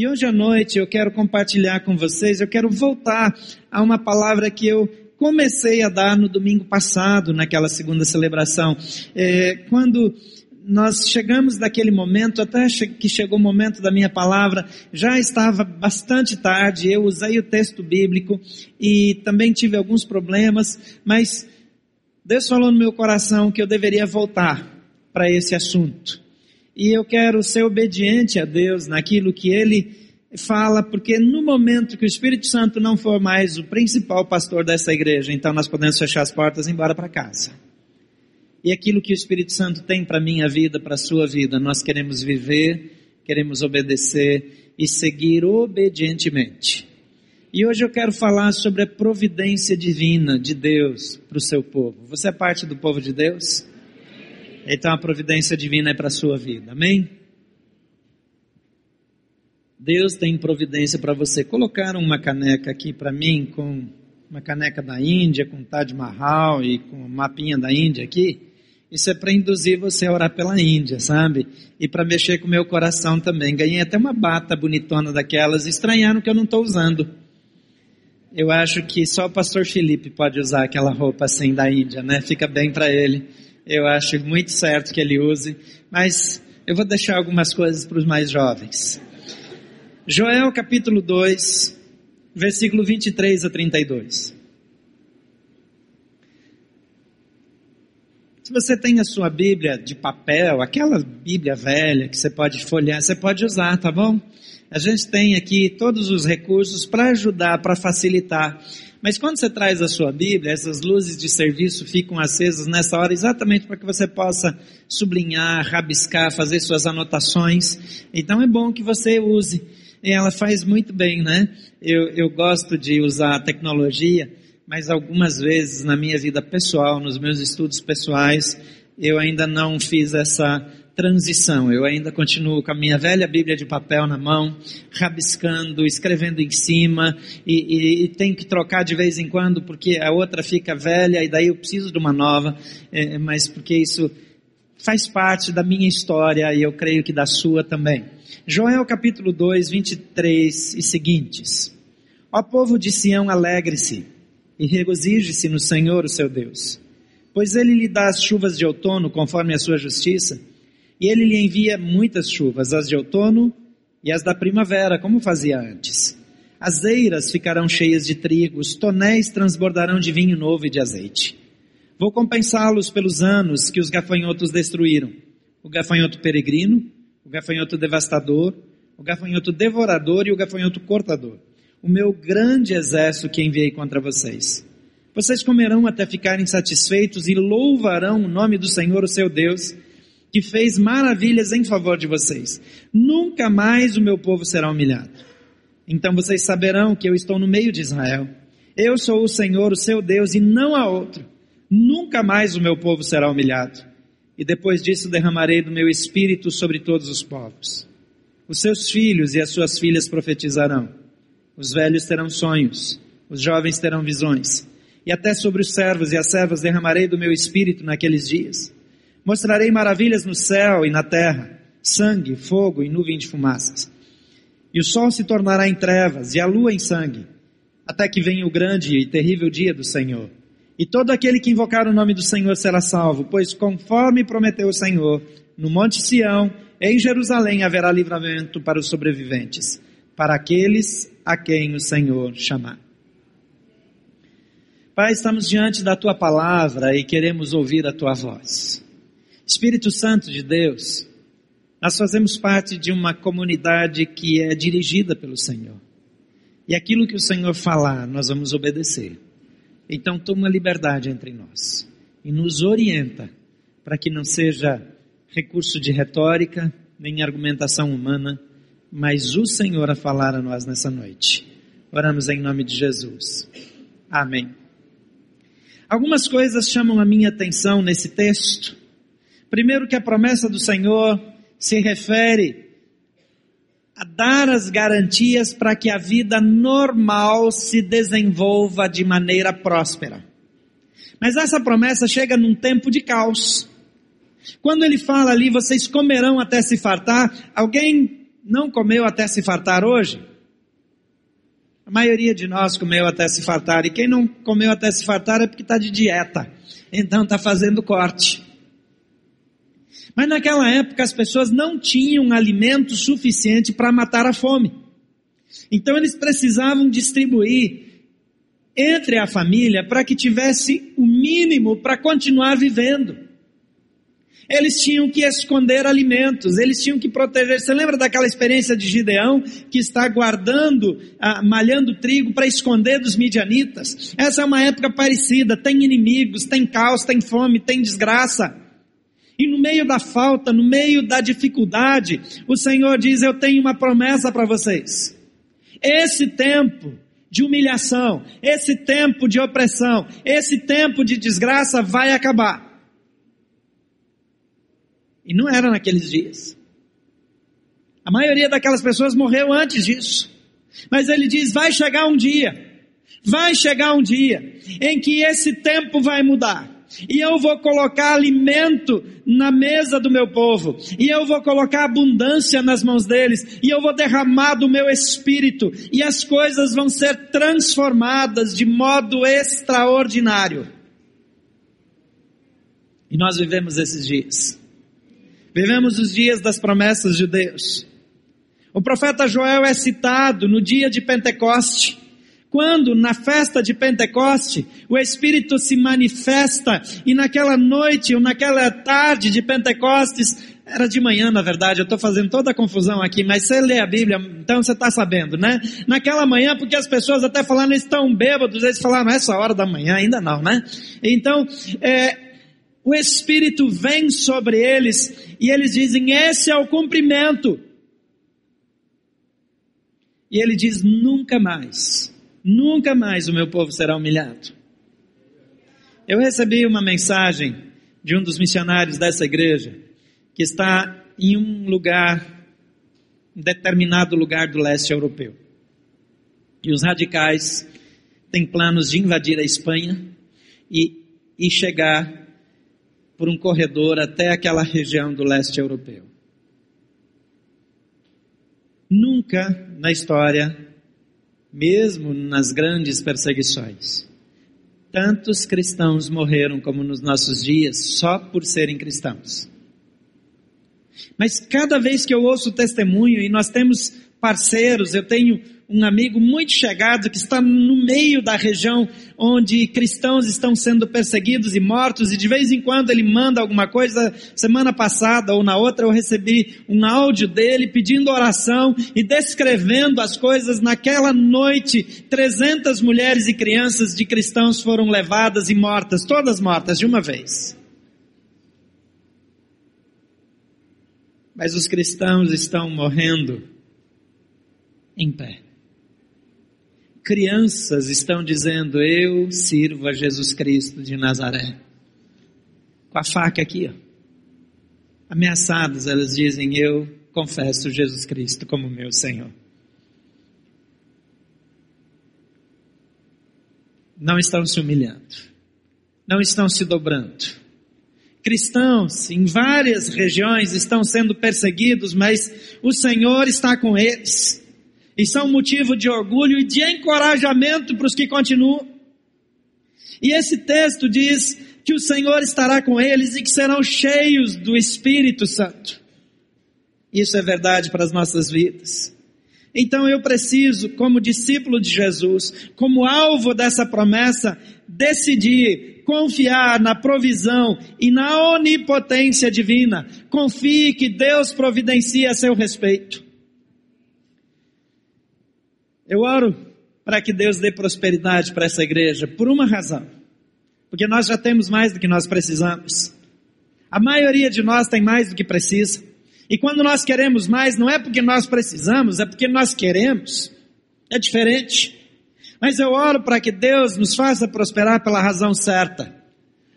E hoje à noite eu quero compartilhar com vocês, eu quero voltar a uma palavra que eu comecei a dar no domingo passado, naquela segunda celebração. É, quando nós chegamos daquele momento, até que chegou o momento da minha palavra, já estava bastante tarde, eu usei o texto bíblico e também tive alguns problemas, mas Deus falou no meu coração que eu deveria voltar para esse assunto. E eu quero ser obediente a Deus naquilo que Ele fala, porque no momento que o Espírito Santo não for mais o principal pastor dessa igreja, então nós podemos fechar as portas e ir embora para casa. E aquilo que o Espírito Santo tem para minha vida, para a sua vida, nós queremos viver, queremos obedecer e seguir obedientemente. E hoje eu quero falar sobre a providência divina de Deus para o seu povo. Você é parte do povo de Deus? Então a providência divina é para a sua vida, amém? Deus tem providência para você. Colocaram uma caneca aqui para mim com uma caneca da Índia, com Taj Mahal e com um mapinha da Índia aqui. Isso é para induzir você a orar pela Índia, sabe? E para mexer com o meu coração também. Ganhei até uma bata bonitona daquelas. Estranharam que eu não estou usando. Eu acho que só o pastor Felipe pode usar aquela roupa assim da Índia, né? Fica bem para ele. Eu acho muito certo que ele use, mas eu vou deixar algumas coisas para os mais jovens. Joel capítulo 2, versículo 23 a 32. Se você tem a sua Bíblia de papel, aquela Bíblia velha que você pode folhear, você pode usar, tá bom? A gente tem aqui todos os recursos para ajudar, para facilitar. Mas quando você traz a sua Bíblia, essas luzes de serviço ficam acesas nessa hora exatamente para que você possa sublinhar, rabiscar, fazer suas anotações. Então é bom que você use. E ela faz muito bem, né? Eu, eu gosto de usar a tecnologia, mas algumas vezes na minha vida pessoal, nos meus estudos pessoais, eu ainda não fiz essa transição. Eu ainda continuo com a minha velha Bíblia de papel na mão, rabiscando, escrevendo em cima, e, e, e tenho que trocar de vez em quando porque a outra fica velha e daí eu preciso de uma nova, é, mas porque isso faz parte da minha história e eu creio que da sua também. Joel capítulo 2, 23 e seguintes. Ó povo de Sião, alegre-se e regozije-se no Senhor, o seu Deus, pois ele lhe dá as chuvas de outono conforme a sua justiça e ele lhe envia muitas chuvas, as de outono e as da primavera, como fazia antes. As eiras ficarão cheias de trigo, os tonéis transbordarão de vinho novo e de azeite. Vou compensá-los pelos anos que os gafanhotos destruíram: o gafanhoto peregrino, o gafanhoto devastador, o gafanhoto devorador e o gafanhoto cortador. O meu grande exército que enviei contra vocês. Vocês comerão até ficarem satisfeitos e louvarão o nome do Senhor, o seu Deus que fez maravilhas em favor de vocês. Nunca mais o meu povo será humilhado. Então vocês saberão que eu estou no meio de Israel. Eu sou o Senhor, o seu Deus, e não há outro. Nunca mais o meu povo será humilhado. E depois disso derramarei do meu espírito sobre todos os povos. Os seus filhos e as suas filhas profetizarão. Os velhos terão sonhos. Os jovens terão visões. E até sobre os servos e as servas derramarei do meu espírito naqueles dias Mostrarei maravilhas no céu e na terra, sangue, fogo e nuvem de fumaças. E o sol se tornará em trevas e a lua em sangue, até que venha o grande e terrível dia do Senhor. E todo aquele que invocar o nome do Senhor será salvo, pois conforme prometeu o Senhor, no Monte Sião, em Jerusalém haverá livramento para os sobreviventes, para aqueles a quem o Senhor chamar. Pai, estamos diante da tua palavra e queremos ouvir a tua voz. Espírito Santo de Deus, nós fazemos parte de uma comunidade que é dirigida pelo Senhor. E aquilo que o Senhor falar, nós vamos obedecer. Então toma liberdade entre nós e nos orienta para que não seja recurso de retórica, nem argumentação humana, mas o Senhor a falar a nós nessa noite. Oramos em nome de Jesus. Amém. Algumas coisas chamam a minha atenção nesse texto. Primeiro, que a promessa do Senhor se refere a dar as garantias para que a vida normal se desenvolva de maneira próspera. Mas essa promessa chega num tempo de caos. Quando ele fala ali, vocês comerão até se fartar, alguém não comeu até se fartar hoje? A maioria de nós comeu até se fartar, e quem não comeu até se fartar é porque está de dieta, então está fazendo corte. Mas naquela época as pessoas não tinham alimento suficiente para matar a fome. Então eles precisavam distribuir entre a família para que tivesse o mínimo para continuar vivendo. Eles tinham que esconder alimentos, eles tinham que proteger. Você lembra daquela experiência de Gideão que está guardando, ah, malhando trigo para esconder dos midianitas? Essa é uma época parecida. Tem inimigos, tem caos, tem fome, tem desgraça. E no meio da falta, no meio da dificuldade, o Senhor diz: Eu tenho uma promessa para vocês. Esse tempo de humilhação, esse tempo de opressão, esse tempo de desgraça vai acabar. E não era naqueles dias. A maioria daquelas pessoas morreu antes disso. Mas ele diz: vai chegar um dia, vai chegar um dia em que esse tempo vai mudar. E eu vou colocar alimento na mesa do meu povo. E eu vou colocar abundância nas mãos deles. E eu vou derramar do meu espírito. E as coisas vão ser transformadas de modo extraordinário. E nós vivemos esses dias. Vivemos os dias das promessas de Deus. O profeta Joel é citado no dia de Pentecoste, quando na festa de Pentecoste o Espírito se manifesta e naquela noite ou naquela tarde de Pentecostes, era de manhã na verdade, eu estou fazendo toda a confusão aqui, mas você lê a Bíblia, então você está sabendo, né? Naquela manhã, porque as pessoas até falando estão bêbados, eles falaram, essa hora da manhã ainda não, né? Então, é, o Espírito vem sobre eles e eles dizem: Esse é o cumprimento. E ele diz: Nunca mais, nunca mais o meu povo será humilhado. Eu recebi uma mensagem de um dos missionários dessa igreja, que está em um lugar, um determinado lugar do leste europeu. E os radicais têm planos de invadir a Espanha e, e chegar por um corredor até aquela região do leste europeu. Nunca na história, mesmo nas grandes perseguições, tantos cristãos morreram como nos nossos dias só por serem cristãos. Mas cada vez que eu ouço o testemunho, e nós temos parceiros, eu tenho um amigo muito chegado que está no meio da região onde cristãos estão sendo perseguidos e mortos, e de vez em quando ele manda alguma coisa. Semana passada ou na outra eu recebi um áudio dele pedindo oração e descrevendo as coisas. Naquela noite, 300 mulheres e crianças de cristãos foram levadas e mortas, todas mortas de uma vez. Mas os cristãos estão morrendo em pé crianças estão dizendo: Eu sirvo a Jesus Cristo de Nazaré. Com a faca aqui, ó. Ameaçadas, elas dizem: Eu confesso Jesus Cristo como meu Senhor. Não estão se humilhando, não estão se dobrando. Cristãos em várias regiões estão sendo perseguidos, mas o Senhor está com eles e são motivo de orgulho e de encorajamento para os que continuam. E esse texto diz que o Senhor estará com eles e que serão cheios do Espírito Santo. Isso é verdade para as nossas vidas. Então eu preciso, como discípulo de Jesus, como alvo dessa promessa, decidir confiar na provisão e na onipotência divina. Confie que Deus providencia a seu respeito. Eu oro para que Deus dê prosperidade para essa igreja por uma razão. Porque nós já temos mais do que nós precisamos. A maioria de nós tem mais do que precisa. E quando nós queremos mais, não é porque nós precisamos, é porque nós queremos. É diferente. Mas eu oro para que Deus nos faça prosperar pela razão certa.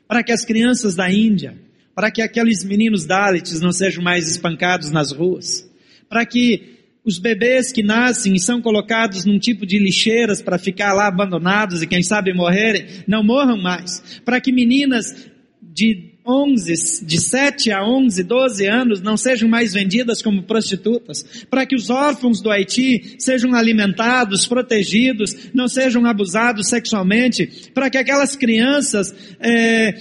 Para que as crianças da Índia, para que aqueles meninos Dalits não sejam mais espancados nas ruas. Para que os bebês que nascem e são colocados num tipo de lixeiras para ficar lá abandonados e quem sabe morrerem, não morram mais. Para que meninas de 11, de 7 a 11, 12 anos não sejam mais vendidas como prostitutas, para que os órfãos do Haiti sejam alimentados, protegidos, não sejam abusados sexualmente, para que aquelas crianças é,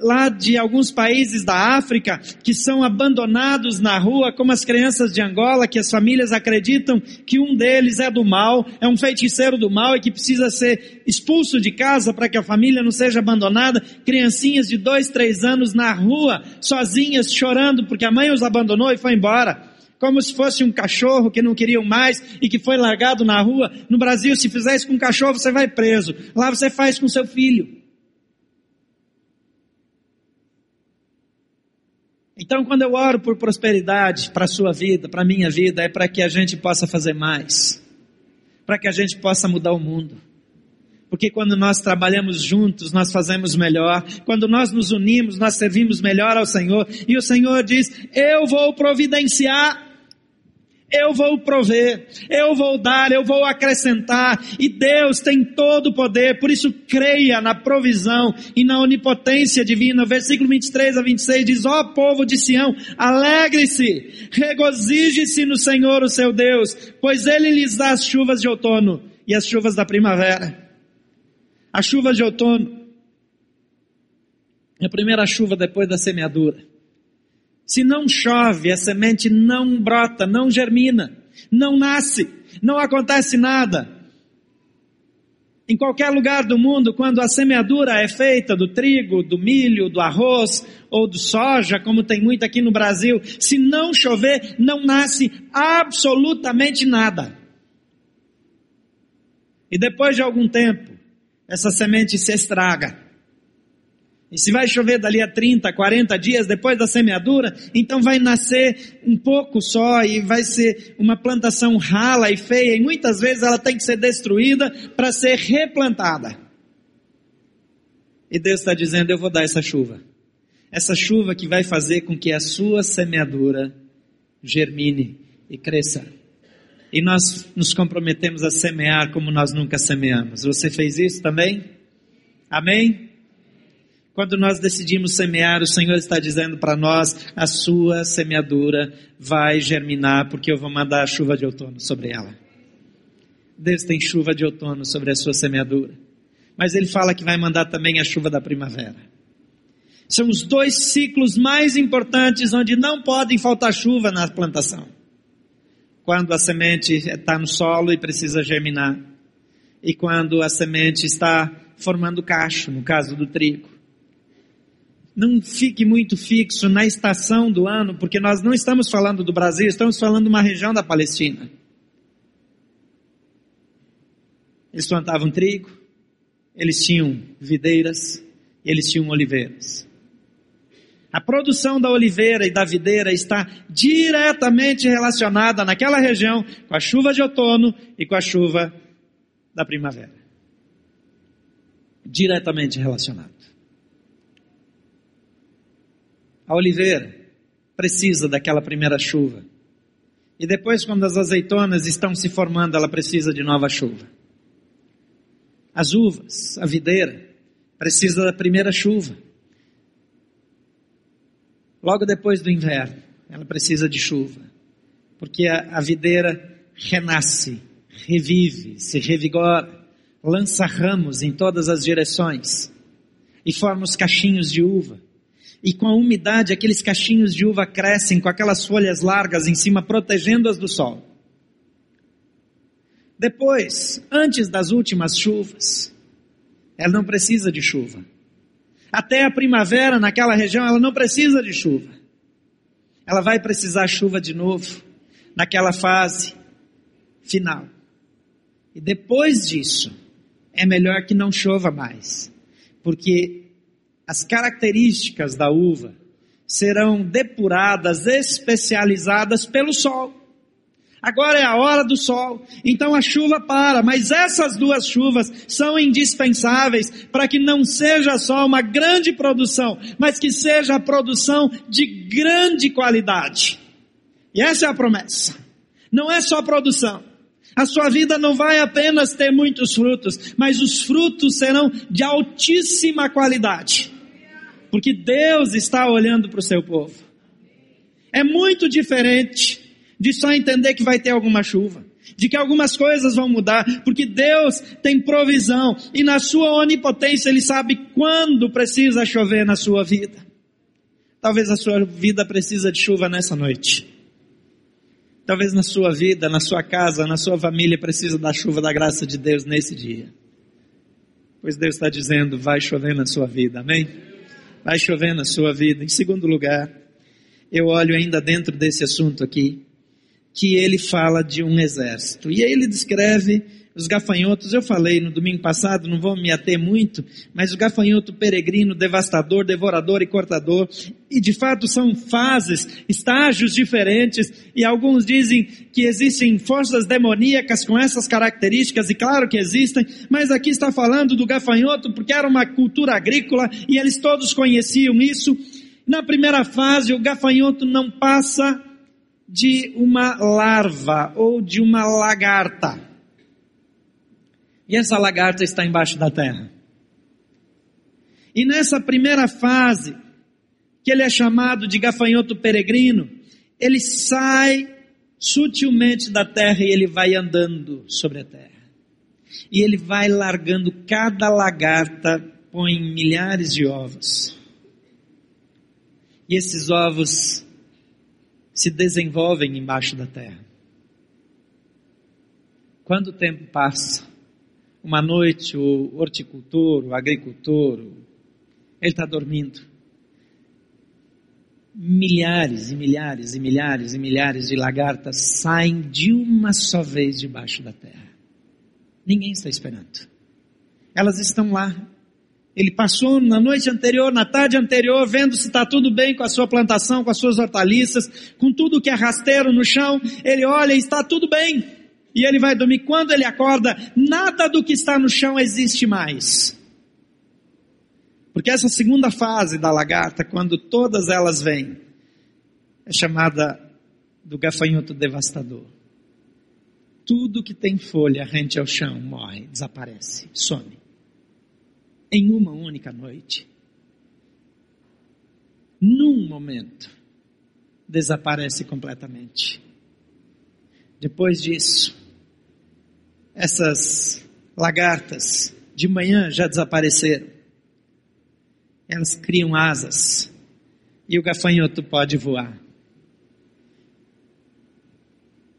lá de alguns países da África que são abandonados na rua, como as crianças de Angola, que as famílias acreditam que um deles é do mal, é um feiticeiro do mal e que precisa ser expulso de casa para que a família não seja abandonada. Criancinhas de dois, três anos na rua, sozinhas, chorando porque a mãe os abandonou e foi embora como se fosse um cachorro que não queriam mais e que foi largado na rua. No Brasil, se fizer isso com um cachorro, você vai preso. Lá você faz com seu filho. Então, quando eu oro por prosperidade para a sua vida, para a minha vida, é para que a gente possa fazer mais, para que a gente possa mudar o mundo. Porque quando nós trabalhamos juntos, nós fazemos melhor. Quando nós nos unimos, nós servimos melhor ao Senhor. E o Senhor diz: Eu vou providenciar eu vou prover, eu vou dar, eu vou acrescentar, e Deus tem todo o poder, por isso creia na provisão e na onipotência divina. Versículo 23 a 26 diz: Ó oh, povo de Sião, alegre-se, regozije-se no Senhor, o seu Deus, pois ele lhes dá as chuvas de outono e as chuvas da primavera. As chuvas de outono é a primeira chuva depois da semeadura. Se não chove, a semente não brota, não germina, não nasce, não acontece nada. Em qualquer lugar do mundo, quando a semeadura é feita do trigo, do milho, do arroz ou do soja, como tem muito aqui no Brasil, se não chover, não nasce absolutamente nada. E depois de algum tempo, essa semente se estraga. E se vai chover dali a 30, 40 dias depois da semeadura, então vai nascer um pouco só e vai ser uma plantação rala e feia e muitas vezes ela tem que ser destruída para ser replantada. E Deus está dizendo: Eu vou dar essa chuva. Essa chuva que vai fazer com que a sua semeadura germine e cresça. E nós nos comprometemos a semear como nós nunca semeamos. Você fez isso também? Amém? Quando nós decidimos semear, o Senhor está dizendo para nós: a sua semeadura vai germinar, porque eu vou mandar a chuva de outono sobre ela. Deus tem chuva de outono sobre a sua semeadura. Mas Ele fala que vai mandar também a chuva da primavera. São os dois ciclos mais importantes onde não podem faltar chuva na plantação. Quando a semente está no solo e precisa germinar. E quando a semente está formando cacho, no caso do trigo não fique muito fixo na estação do ano, porque nós não estamos falando do Brasil, estamos falando de uma região da Palestina. Eles plantavam trigo, eles tinham videiras, eles tinham oliveiras. A produção da oliveira e da videira está diretamente relacionada naquela região com a chuva de outono e com a chuva da primavera. Diretamente relacionado. A oliveira precisa daquela primeira chuva. E depois, quando as azeitonas estão se formando, ela precisa de nova chuva. As uvas, a videira, precisa da primeira chuva. Logo depois do inverno, ela precisa de chuva. Porque a, a videira renasce, revive, se revigora, lança ramos em todas as direções e forma os cachinhos de uva e com a umidade aqueles cachinhos de uva crescem com aquelas folhas largas em cima, protegendo-as do sol. Depois, antes das últimas chuvas, ela não precisa de chuva. Até a primavera naquela região ela não precisa de chuva. Ela vai precisar chuva de novo, naquela fase final. E depois disso, é melhor que não chova mais, porque as características da uva serão depuradas, especializadas pelo sol. Agora é a hora do sol, então a chuva para, mas essas duas chuvas são indispensáveis para que não seja só uma grande produção, mas que seja a produção de grande qualidade. E essa é a promessa. Não é só produção. A sua vida não vai apenas ter muitos frutos, mas os frutos serão de altíssima qualidade. Porque Deus está olhando para o seu povo. É muito diferente de só entender que vai ter alguma chuva, de que algumas coisas vão mudar, porque Deus tem provisão e na sua onipotência Ele sabe quando precisa chover na sua vida. Talvez a sua vida precisa de chuva nessa noite. Talvez na sua vida, na sua casa, na sua família precisa da chuva da graça de Deus nesse dia. Pois Deus está dizendo, vai chover na sua vida, amém? Vai chover na sua vida. Em segundo lugar, eu olho ainda dentro desse assunto aqui, que ele fala de um exército. E aí ele descreve os gafanhotos, eu falei no domingo passado, não vou me ater muito, mas o gafanhoto peregrino, devastador, devorador e cortador, e de fato são fases, estágios diferentes, e alguns dizem que existem forças demoníacas com essas características, e claro que existem, mas aqui está falando do gafanhoto porque era uma cultura agrícola e eles todos conheciam isso. Na primeira fase, o gafanhoto não passa de uma larva ou de uma lagarta. E essa lagarta está embaixo da terra. E nessa primeira fase, que ele é chamado de gafanhoto peregrino, ele sai sutilmente da terra e ele vai andando sobre a terra. E ele vai largando cada lagarta, põe milhares de ovos. E esses ovos se desenvolvem embaixo da terra. Quando o tempo passa, uma noite o horticultor, o agricultor, ele está dormindo. Milhares e milhares e milhares e milhares de lagartas saem de uma só vez debaixo da terra. Ninguém está esperando. Elas estão lá. Ele passou na noite anterior, na tarde anterior, vendo se está tudo bem com a sua plantação, com as suas hortaliças, com tudo que é rasteiro no chão. Ele olha e está tudo bem e ele vai dormir. Quando ele acorda, nada do que está no chão existe mais. Porque essa segunda fase da lagarta, quando todas elas vêm, é chamada do gafanhoto devastador. Tudo que tem folha rente ao chão morre, desaparece, some. Em uma única noite. Num momento, desaparece completamente. Depois disso, essas lagartas de manhã já desapareceram. Elas criam asas e o gafanhoto pode voar.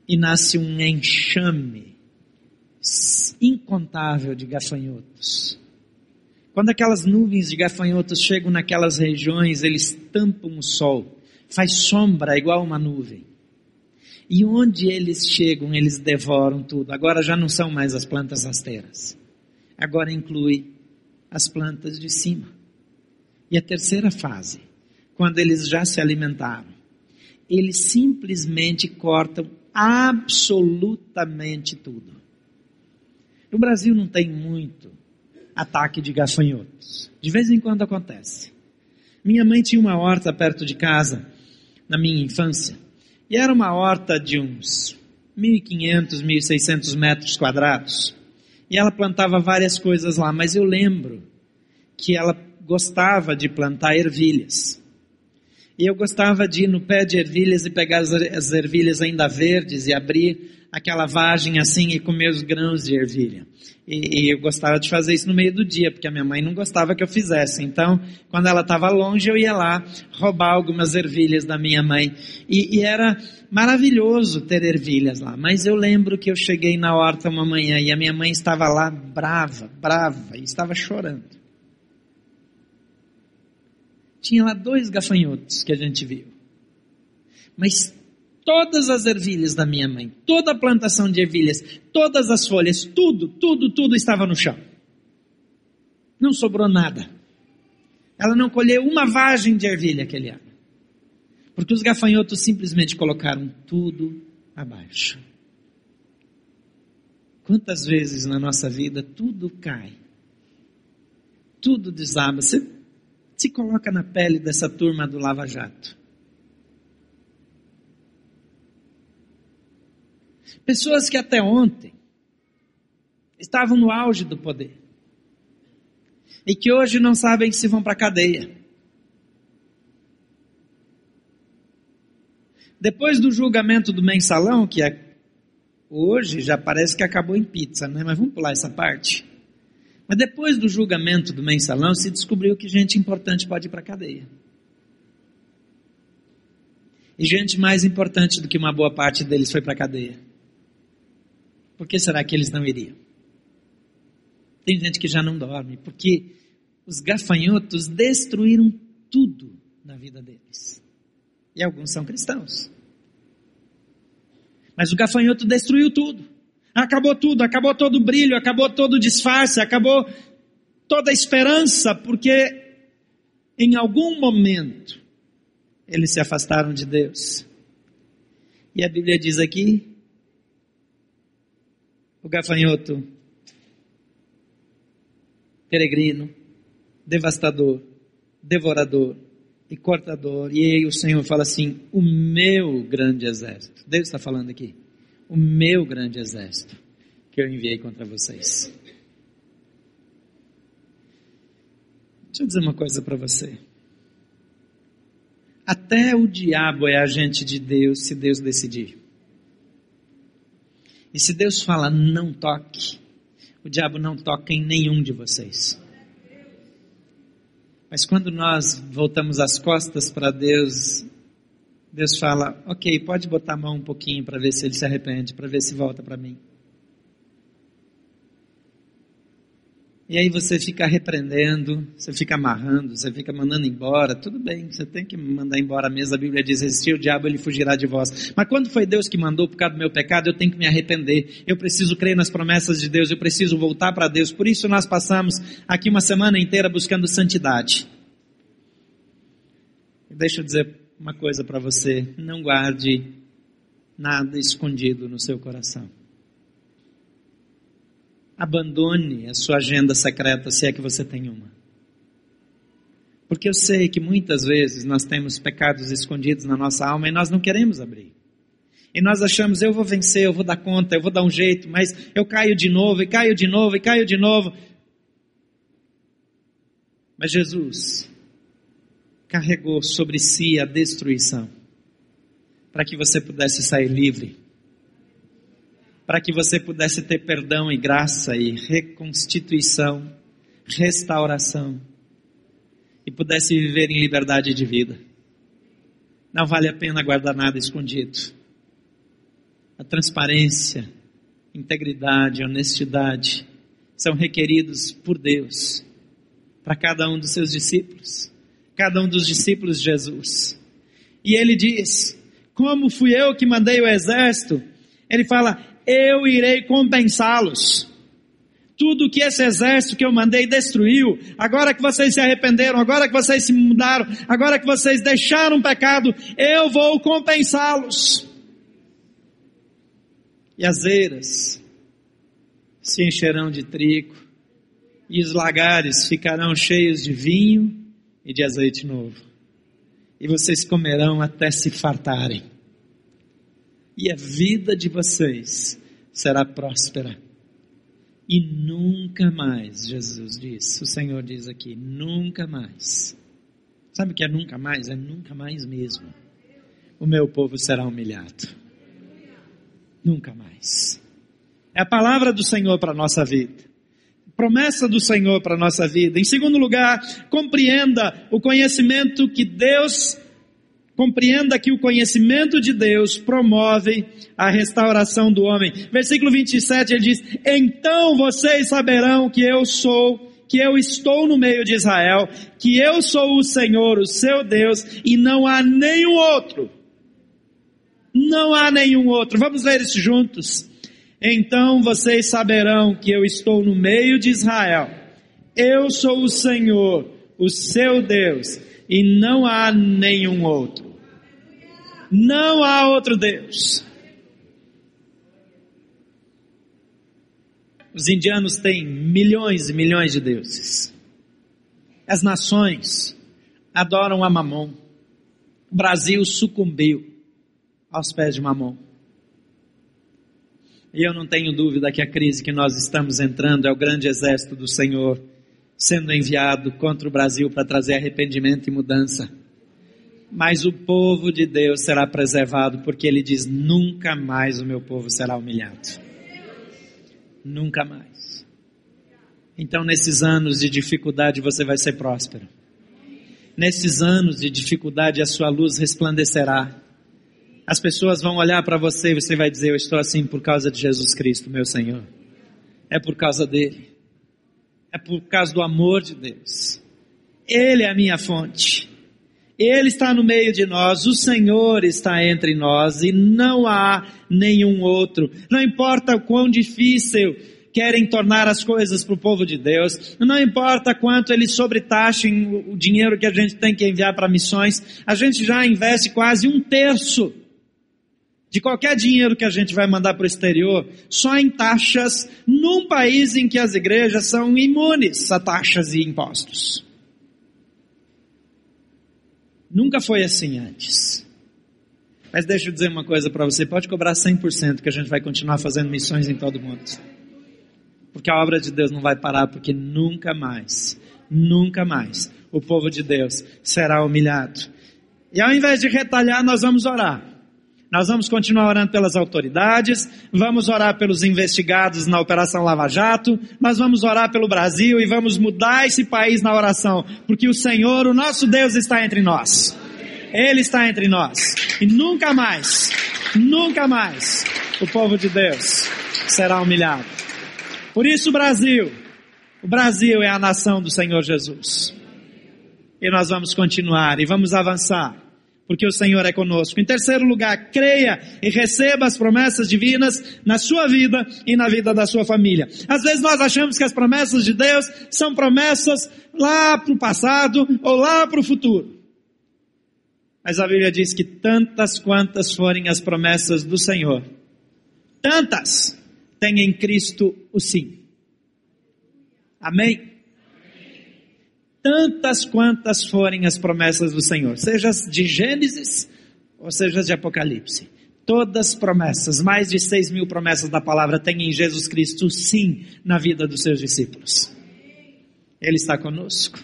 E nasce um enxame incontável de gafanhotos. Quando aquelas nuvens de gafanhotos chegam naquelas regiões, eles tampam o sol, faz sombra igual uma nuvem. E onde eles chegam, eles devoram tudo. Agora já não são mais as plantas rasteiras. Agora inclui as plantas de cima. E a terceira fase, quando eles já se alimentaram, eles simplesmente cortam absolutamente tudo. No Brasil não tem muito ataque de gafanhotos. De vez em quando acontece. Minha mãe tinha uma horta perto de casa, na minha infância. E era uma horta de uns 1.500, 1.600 metros quadrados. E ela plantava várias coisas lá, mas eu lembro que ela gostava de plantar ervilhas. E eu gostava de ir no pé de ervilhas e pegar as ervilhas ainda verdes e abrir aquela vagem assim e comer os grãos de ervilha. E, e, eu gostava de fazer isso no meio do dia, porque a minha mãe não gostava que eu fizesse. Então, quando ela estava longe, eu ia lá roubar algumas ervilhas da minha mãe. E, e era maravilhoso ter ervilhas lá. Mas eu lembro que eu cheguei na horta uma manhã e a minha mãe estava lá brava, brava, e estava chorando. Tinha lá dois gafanhotos que a gente viu. Mas todas as ervilhas da minha mãe, toda a plantação de ervilhas, todas as folhas, tudo, tudo, tudo estava no chão. Não sobrou nada. Ela não colheu uma vagem de ervilha aquele ano. Porque os gafanhotos simplesmente colocaram tudo abaixo. Quantas vezes na nossa vida tudo cai, tudo desaba. Você se coloca na pele dessa turma do Lava Jato. Pessoas que até ontem estavam no auge do poder e que hoje não sabem se vão para a cadeia. Depois do julgamento do mensalão, que é hoje já parece que acabou em pizza, né? mas vamos pular essa parte. Mas depois do julgamento do mensalão, se descobriu que gente importante pode ir para a cadeia. E gente mais importante do que uma boa parte deles foi para a cadeia. Por que será que eles não iriam? Tem gente que já não dorme, porque os gafanhotos destruíram tudo na vida deles. E alguns são cristãos. Mas o gafanhoto destruiu tudo. Acabou tudo, acabou todo o brilho, acabou todo o disfarce, acabou toda a esperança, porque em algum momento eles se afastaram de Deus. E a Bíblia diz aqui: o gafanhoto, peregrino, devastador, devorador e cortador. E aí o Senhor fala assim: o meu grande exército. Deus está falando aqui. O meu grande exército que eu enviei contra vocês. Deixa eu dizer uma coisa para você. Até o diabo é agente de Deus se Deus decidir. E se Deus fala não toque, o diabo não toca em nenhum de vocês. Mas quando nós voltamos as costas para Deus, Deus fala: Ok, pode botar a mão um pouquinho para ver se ele se arrepende, para ver se volta para mim. E aí você fica repreendendo, você fica amarrando, você fica mandando embora. Tudo bem, você tem que mandar embora mesmo. A Bíblia diz: resistir o diabo, ele fugirá de vós. Mas quando foi Deus que mandou por causa do meu pecado, eu tenho que me arrepender. Eu preciso crer nas promessas de Deus, eu preciso voltar para Deus. Por isso nós passamos aqui uma semana inteira buscando santidade. Deixa eu dizer uma coisa para você: não guarde nada escondido no seu coração. Abandone a sua agenda secreta, se é que você tem uma. Porque eu sei que muitas vezes nós temos pecados escondidos na nossa alma e nós não queremos abrir. E nós achamos, eu vou vencer, eu vou dar conta, eu vou dar um jeito, mas eu caio de novo, e caio de novo, e caio de novo. Mas Jesus carregou sobre si a destruição, para que você pudesse sair livre para que você pudesse ter perdão e graça e reconstituição, restauração e pudesse viver em liberdade de vida. Não vale a pena guardar nada escondido. A transparência, integridade, honestidade são requeridos por Deus para cada um dos seus discípulos, cada um dos discípulos de Jesus. E ele diz: Como fui eu que mandei o exército? Ele fala: eu irei compensá-los. Tudo que esse exército que eu mandei destruiu, agora que vocês se arrependeram, agora que vocês se mudaram, agora que vocês deixaram o pecado, eu vou compensá-los. E as eiras se encherão de trigo, e os lagares ficarão cheios de vinho e de azeite novo. E vocês comerão até se fartarem e a vida de vocês será próspera. E nunca mais, Jesus diz, o Senhor diz aqui, nunca mais. Sabe o que é nunca mais? É nunca mais mesmo. O meu povo será humilhado. Nunca mais. É a palavra do Senhor para a nossa vida. Promessa do Senhor para a nossa vida. Em segundo lugar, compreenda o conhecimento que Deus Compreenda que o conhecimento de Deus promove a restauração do homem. Versículo 27 ele diz: Então vocês saberão que eu sou, que eu estou no meio de Israel, que eu sou o Senhor, o seu Deus, e não há nenhum outro. Não há nenhum outro. Vamos ler isso juntos. Então vocês saberão que eu estou no meio de Israel. Eu sou o Senhor, o seu Deus, e não há nenhum outro. Não há outro Deus. Os indianos têm milhões e milhões de deuses. As nações adoram a Mamon. O Brasil sucumbiu aos pés de Mamon. E eu não tenho dúvida que a crise que nós estamos entrando é o grande exército do Senhor sendo enviado contra o Brasil para trazer arrependimento e mudança. Mas o povo de Deus será preservado, porque ele diz: nunca mais o meu povo será humilhado. Nunca mais. Então, nesses anos de dificuldade, você vai ser próspero. Nesses anos de dificuldade, a sua luz resplandecerá. As pessoas vão olhar para você e você vai dizer: Eu estou assim por causa de Jesus Cristo, meu Senhor. É por causa dele. É por causa do amor de Deus. Ele é a minha fonte. Ele está no meio de nós, o Senhor está entre nós e não há nenhum outro. Não importa o quão difícil querem tornar as coisas para o povo de Deus, não importa quanto eles sobretaxem o dinheiro que a gente tem que enviar para missões, a gente já investe quase um terço de qualquer dinheiro que a gente vai mandar para o exterior só em taxas num país em que as igrejas são imunes a taxas e impostos. Nunca foi assim antes. Mas deixa eu dizer uma coisa para você: pode cobrar 100% que a gente vai continuar fazendo missões em todo mundo. Porque a obra de Deus não vai parar, porque nunca mais, nunca mais o povo de Deus será humilhado. E ao invés de retalhar, nós vamos orar. Nós vamos continuar orando pelas autoridades, vamos orar pelos investigados na Operação Lava Jato, nós vamos orar pelo Brasil e vamos mudar esse país na oração, porque o Senhor, o nosso Deus, está entre nós. Ele está entre nós. E nunca mais, nunca mais, o povo de Deus será humilhado. Por isso, o Brasil, o Brasil é a nação do Senhor Jesus. E nós vamos continuar e vamos avançar porque o Senhor é conosco. Em terceiro lugar, creia e receba as promessas divinas na sua vida e na vida da sua família. Às vezes nós achamos que as promessas de Deus são promessas lá para o passado ou lá para o futuro. Mas a Bíblia diz que tantas quantas forem as promessas do Senhor, tantas tem em Cristo o sim. Amém? Tantas quantas forem as promessas do Senhor, seja de Gênesis ou seja de Apocalipse. Todas promessas, mais de seis mil promessas da palavra tem em Jesus Cristo sim na vida dos seus discípulos. Ele está conosco.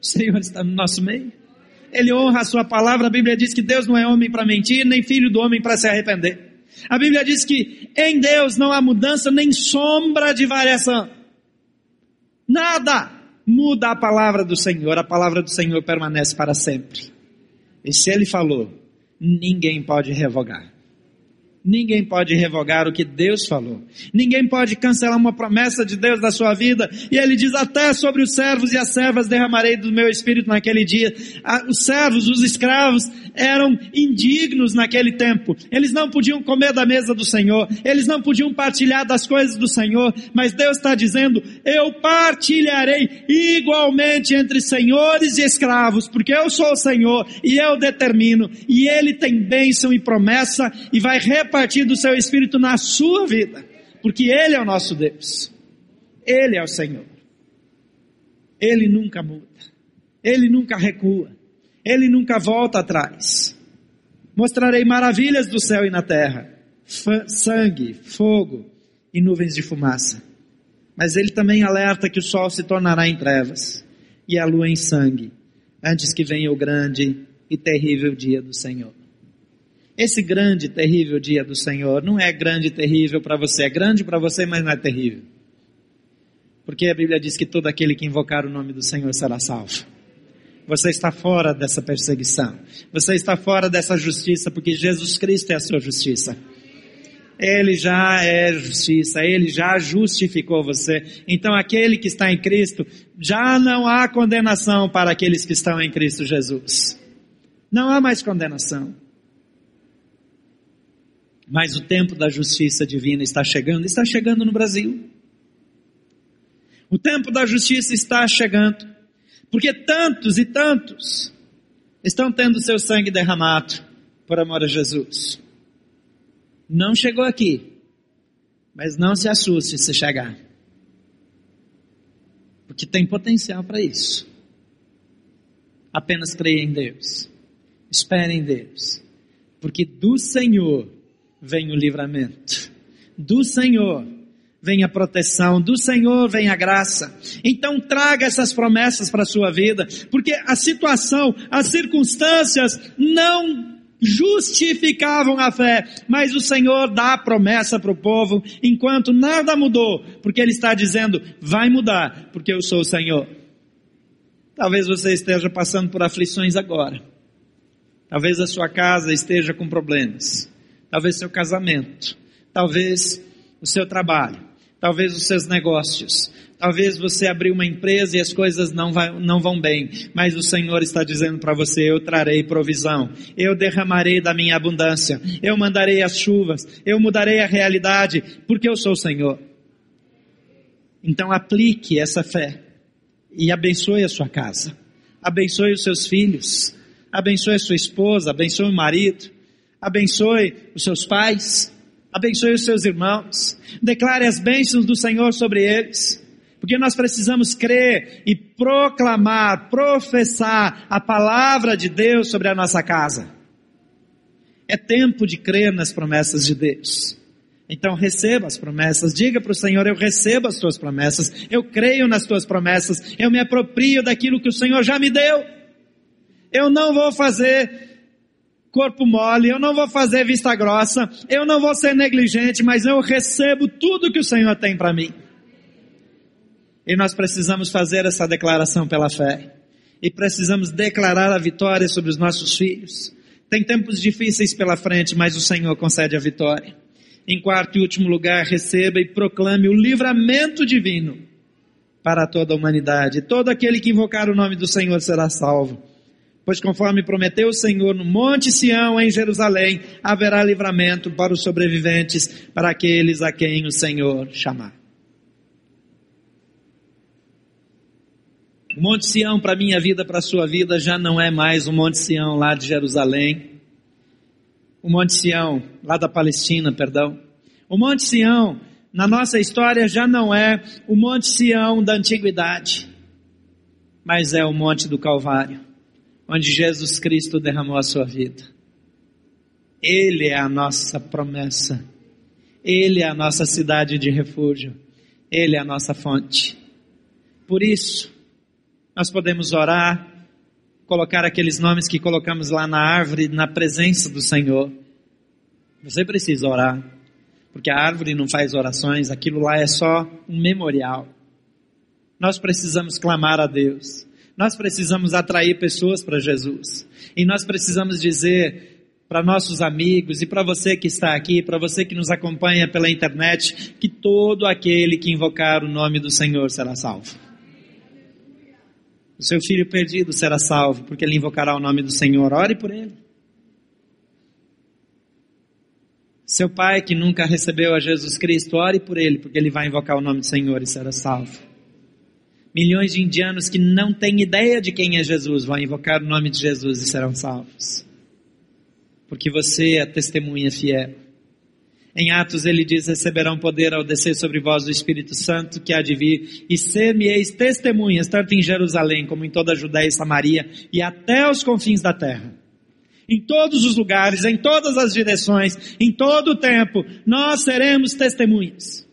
O Senhor está no nosso meio. Ele honra a sua palavra. A Bíblia diz que Deus não é homem para mentir, nem filho do homem para se arrepender. A Bíblia diz que em Deus não há mudança nem sombra de variação. Nada muda a palavra do Senhor, a palavra do Senhor permanece para sempre. E se ele falou, ninguém pode revogar. Ninguém pode revogar o que Deus falou. Ninguém pode cancelar uma promessa de Deus da sua vida. E ele diz até sobre os servos e as servas derramarei do meu espírito naquele dia. Os servos, os escravos eram indignos naquele tempo. Eles não podiam comer da mesa do Senhor. Eles não podiam partilhar das coisas do Senhor. Mas Deus está dizendo, eu partilharei igualmente entre senhores e escravos, porque eu sou o Senhor e eu determino. E ele tem bênção e promessa e vai repartir partir do seu Espírito na sua vida, porque Ele é o nosso Deus, Ele é o Senhor, Ele nunca muda, Ele nunca recua, Ele nunca volta atrás. Mostrarei maravilhas do céu e na terra, sangue, fogo e nuvens de fumaça. Mas ele também alerta que o sol se tornará em trevas e a lua em sangue, antes que venha o grande e terrível dia do Senhor. Esse grande, terrível dia do Senhor não é grande e terrível para você, é grande para você, mas não é terrível. Porque a Bíblia diz que todo aquele que invocar o nome do Senhor será salvo. Você está fora dessa perseguição. Você está fora dessa justiça, porque Jesus Cristo é a sua justiça. Ele já é justiça, ele já justificou você. Então, aquele que está em Cristo, já não há condenação para aqueles que estão em Cristo Jesus. Não há mais condenação. Mas o tempo da justiça divina está chegando, está chegando no Brasil. O tempo da justiça está chegando, porque tantos e tantos estão tendo seu sangue derramado por amor a Jesus. Não chegou aqui, mas não se assuste se chegar, porque tem potencial para isso. Apenas creia em Deus, espere em Deus, porque do Senhor vem o livramento. Do Senhor vem a proteção, do Senhor vem a graça. Então traga essas promessas para a sua vida, porque a situação, as circunstâncias não justificavam a fé, mas o Senhor dá a promessa para o povo, enquanto nada mudou, porque Ele está dizendo, vai mudar, porque eu sou o Senhor. Talvez você esteja passando por aflições agora. Talvez a sua casa esteja com problemas. Talvez seu casamento. Talvez o seu trabalho talvez os seus negócios, talvez você abriu uma empresa e as coisas não, vai, não vão bem, mas o Senhor está dizendo para você: eu trarei provisão, eu derramarei da minha abundância, eu mandarei as chuvas, eu mudarei a realidade, porque eu sou o Senhor. Então aplique essa fé e abençoe a sua casa, abençoe os seus filhos, abençoe a sua esposa, abençoe o marido, abençoe os seus pais, abençoe os seus irmãos, declare as bênçãos do Senhor sobre eles, porque nós precisamos crer e proclamar, professar a palavra de Deus sobre a nossa casa. É tempo de crer nas promessas de Deus. Então receba as promessas, diga para o Senhor: Eu recebo as tuas promessas, eu creio nas tuas promessas, eu me aproprio daquilo que o Senhor já me deu. Eu não vou fazer corpo mole, eu não vou fazer vista grossa, eu não vou ser negligente, mas eu recebo tudo que o Senhor tem para mim. E nós precisamos fazer essa declaração pela fé. E precisamos declarar a vitória sobre os nossos filhos. Tem tempos difíceis pela frente, mas o Senhor concede a vitória. Em quarto e último lugar, receba e proclame o livramento divino para toda a humanidade. Todo aquele que invocar o nome do Senhor será salvo. Pois conforme prometeu o Senhor no Monte Sião, em Jerusalém, haverá livramento para os sobreviventes, para aqueles a quem o Senhor chamar. O Monte Sião para minha vida, para a sua vida, já não é mais o Monte Sião lá de Jerusalém. O Monte Sião, lá da Palestina, perdão. O Monte Sião, na nossa história, já não é o Monte Sião da antiguidade, mas é o Monte do Calvário onde Jesus Cristo derramou a sua vida. Ele é a nossa promessa. Ele é a nossa cidade de refúgio. Ele é a nossa fonte. Por isso, nós podemos orar, colocar aqueles nomes que colocamos lá na árvore, na presença do Senhor. Você precisa orar, porque a árvore não faz orações, aquilo lá é só um memorial. Nós precisamos clamar a Deus. Nós precisamos atrair pessoas para Jesus. E nós precisamos dizer para nossos amigos e para você que está aqui, para você que nos acompanha pela internet, que todo aquele que invocar o nome do Senhor será salvo. O seu filho perdido será salvo, porque ele invocará o nome do Senhor. Ore por ele. Seu pai que nunca recebeu a Jesus Cristo, ore por ele, porque ele vai invocar o nome do Senhor e será salvo. Milhões de indianos que não têm ideia de quem é Jesus vão invocar o nome de Jesus e serão salvos. Porque você é testemunha fiel. Em Atos ele diz: Receberão poder ao descer sobre vós o Espírito Santo que há de vir, e ser-me-eis testemunhas, tanto em Jerusalém como em toda a Judéia e Samaria, e até os confins da terra. Em todos os lugares, em todas as direções, em todo o tempo, nós seremos testemunhas.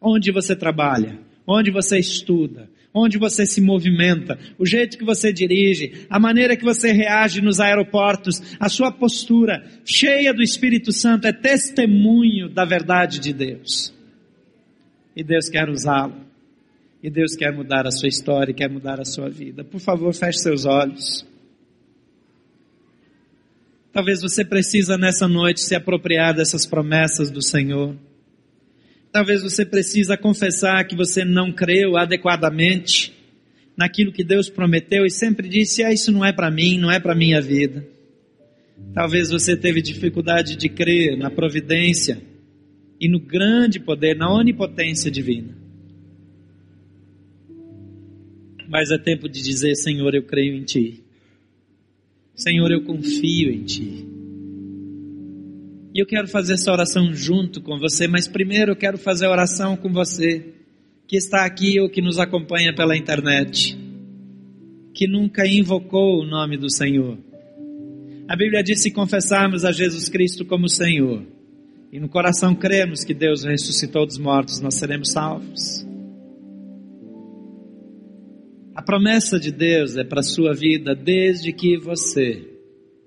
Onde você trabalha, onde você estuda, onde você se movimenta, o jeito que você dirige, a maneira que você reage nos aeroportos, a sua postura cheia do Espírito Santo é testemunho da verdade de Deus. E Deus quer usá-lo. E Deus quer mudar a sua história, quer mudar a sua vida. Por favor, feche seus olhos. Talvez você precisa nessa noite se apropriar dessas promessas do Senhor. Talvez você precisa confessar que você não creu adequadamente naquilo que Deus prometeu e sempre disse: "Ah, isso não é para mim, não é para minha vida". Talvez você teve dificuldade de crer na providência e no grande poder, na onipotência divina. Mas é tempo de dizer: Senhor, eu creio em Ti. Senhor, eu confio em Ti. E eu quero fazer essa oração junto com você, mas primeiro eu quero fazer a oração com você que está aqui ou que nos acompanha pela internet, que nunca invocou o nome do Senhor. A Bíblia diz: se confessarmos a Jesus Cristo como Senhor, e no coração cremos que Deus ressuscitou dos mortos, nós seremos salvos. A promessa de Deus é para a sua vida desde que você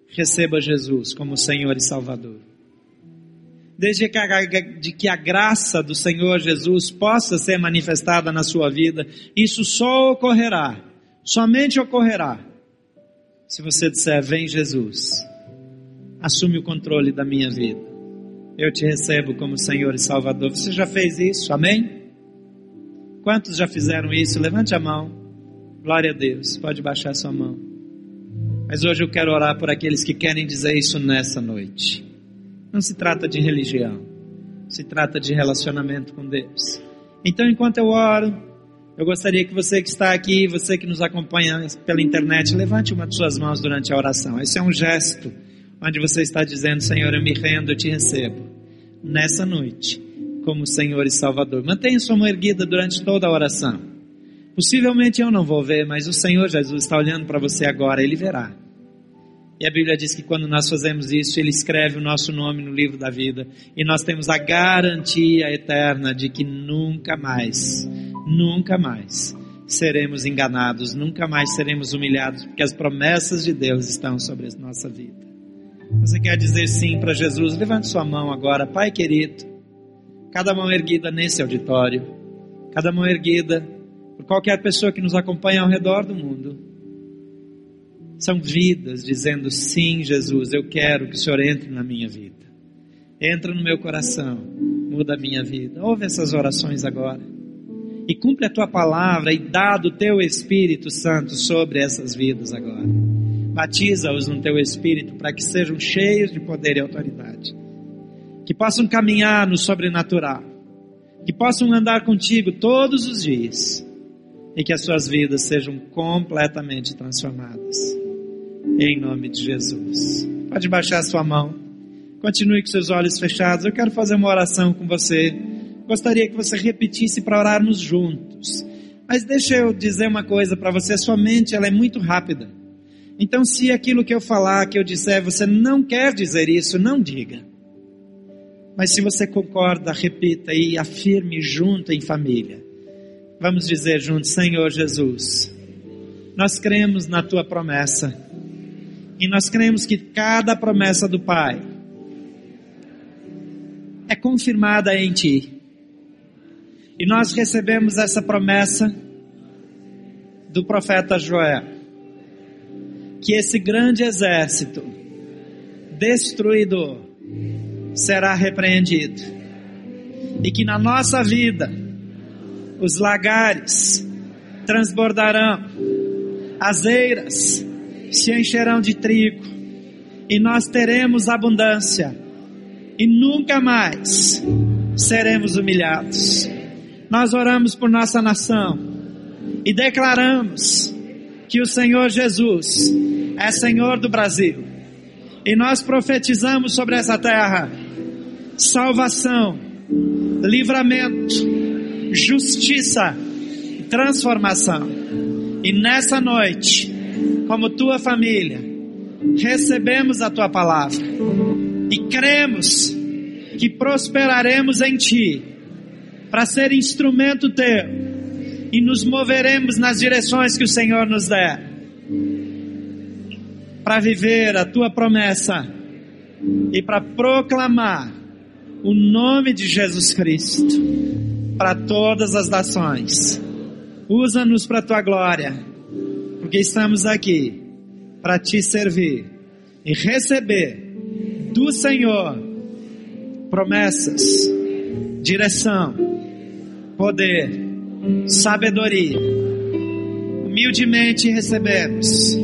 receba Jesus como Senhor e Salvador. Desde que a, de que a graça do Senhor Jesus possa ser manifestada na sua vida, isso só ocorrerá, somente ocorrerá, se você disser: Vem Jesus, assume o controle da minha vida. Eu te recebo como Senhor e Salvador. Você já fez isso? Amém? Quantos já fizeram isso? Levante a mão. Glória a Deus. Pode baixar sua mão. Mas hoje eu quero orar por aqueles que querem dizer isso nessa noite. Não se trata de religião, se trata de relacionamento com Deus. Então, enquanto eu oro, eu gostaria que você que está aqui, você que nos acompanha pela internet, levante uma de suas mãos durante a oração. Esse é um gesto onde você está dizendo: Senhor, eu me rendo, eu te recebo. Nessa noite, como Senhor e Salvador. Mantenha sua mão erguida durante toda a oração. Possivelmente eu não vou ver, mas o Senhor Jesus está olhando para você agora, ele verá. E a Bíblia diz que quando nós fazemos isso, Ele escreve o nosso nome no livro da vida. E nós temos a garantia eterna de que nunca mais, nunca mais seremos enganados, nunca mais seremos humilhados, porque as promessas de Deus estão sobre a nossa vida. Você quer dizer sim para Jesus? Levante sua mão agora, Pai querido. Cada mão erguida nesse auditório, cada mão erguida por qualquer pessoa que nos acompanha ao redor do mundo são vidas dizendo: sim, Jesus, eu quero que o Senhor entre na minha vida. Entra no meu coração, muda a minha vida. Ouve essas orações agora. E cumpre a tua palavra e dá do teu Espírito Santo sobre essas vidas agora. Batiza-os no teu Espírito para que sejam cheios de poder e autoridade. Que possam caminhar no sobrenatural. Que possam andar contigo todos os dias. E que as suas vidas sejam completamente transformadas em nome de Jesus. Pode baixar sua mão. Continue com seus olhos fechados. Eu quero fazer uma oração com você. Gostaria que você repetisse para orarmos juntos. Mas deixa eu dizer uma coisa para você, sua mente ela é muito rápida. Então, se aquilo que eu falar, que eu disser, você não quer dizer isso, não diga. Mas se você concorda, repita e afirme junto em família. Vamos dizer juntos, Senhor Jesus, nós cremos na tua promessa e nós cremos que cada promessa do Pai é confirmada em Ti. E nós recebemos essa promessa do profeta Joel, que esse grande exército destruidor será repreendido, e que na nossa vida os lagares transbordarão, as eiras se encherão de trigo, e nós teremos abundância, e nunca mais seremos humilhados. Nós oramos por nossa nação e declaramos que o Senhor Jesus é Senhor do Brasil, e nós profetizamos sobre essa terra salvação, livramento, justiça transformação. E nessa noite, como tua família, recebemos a tua palavra e cremos que prosperaremos em ti para ser instrumento teu e nos moveremos nas direções que o Senhor nos der para viver a tua promessa e para proclamar o nome de Jesus Cristo para todas as nações. Usa-nos para a tua glória porque estamos aqui para te servir e receber do Senhor promessas, direção, poder, sabedoria. Humildemente recebemos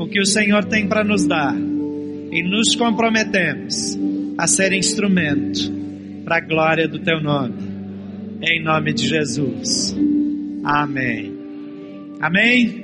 o que o Senhor tem para nos dar e nos comprometemos a ser instrumento para a glória do teu nome. Em nome de Jesus. Amém. Amém.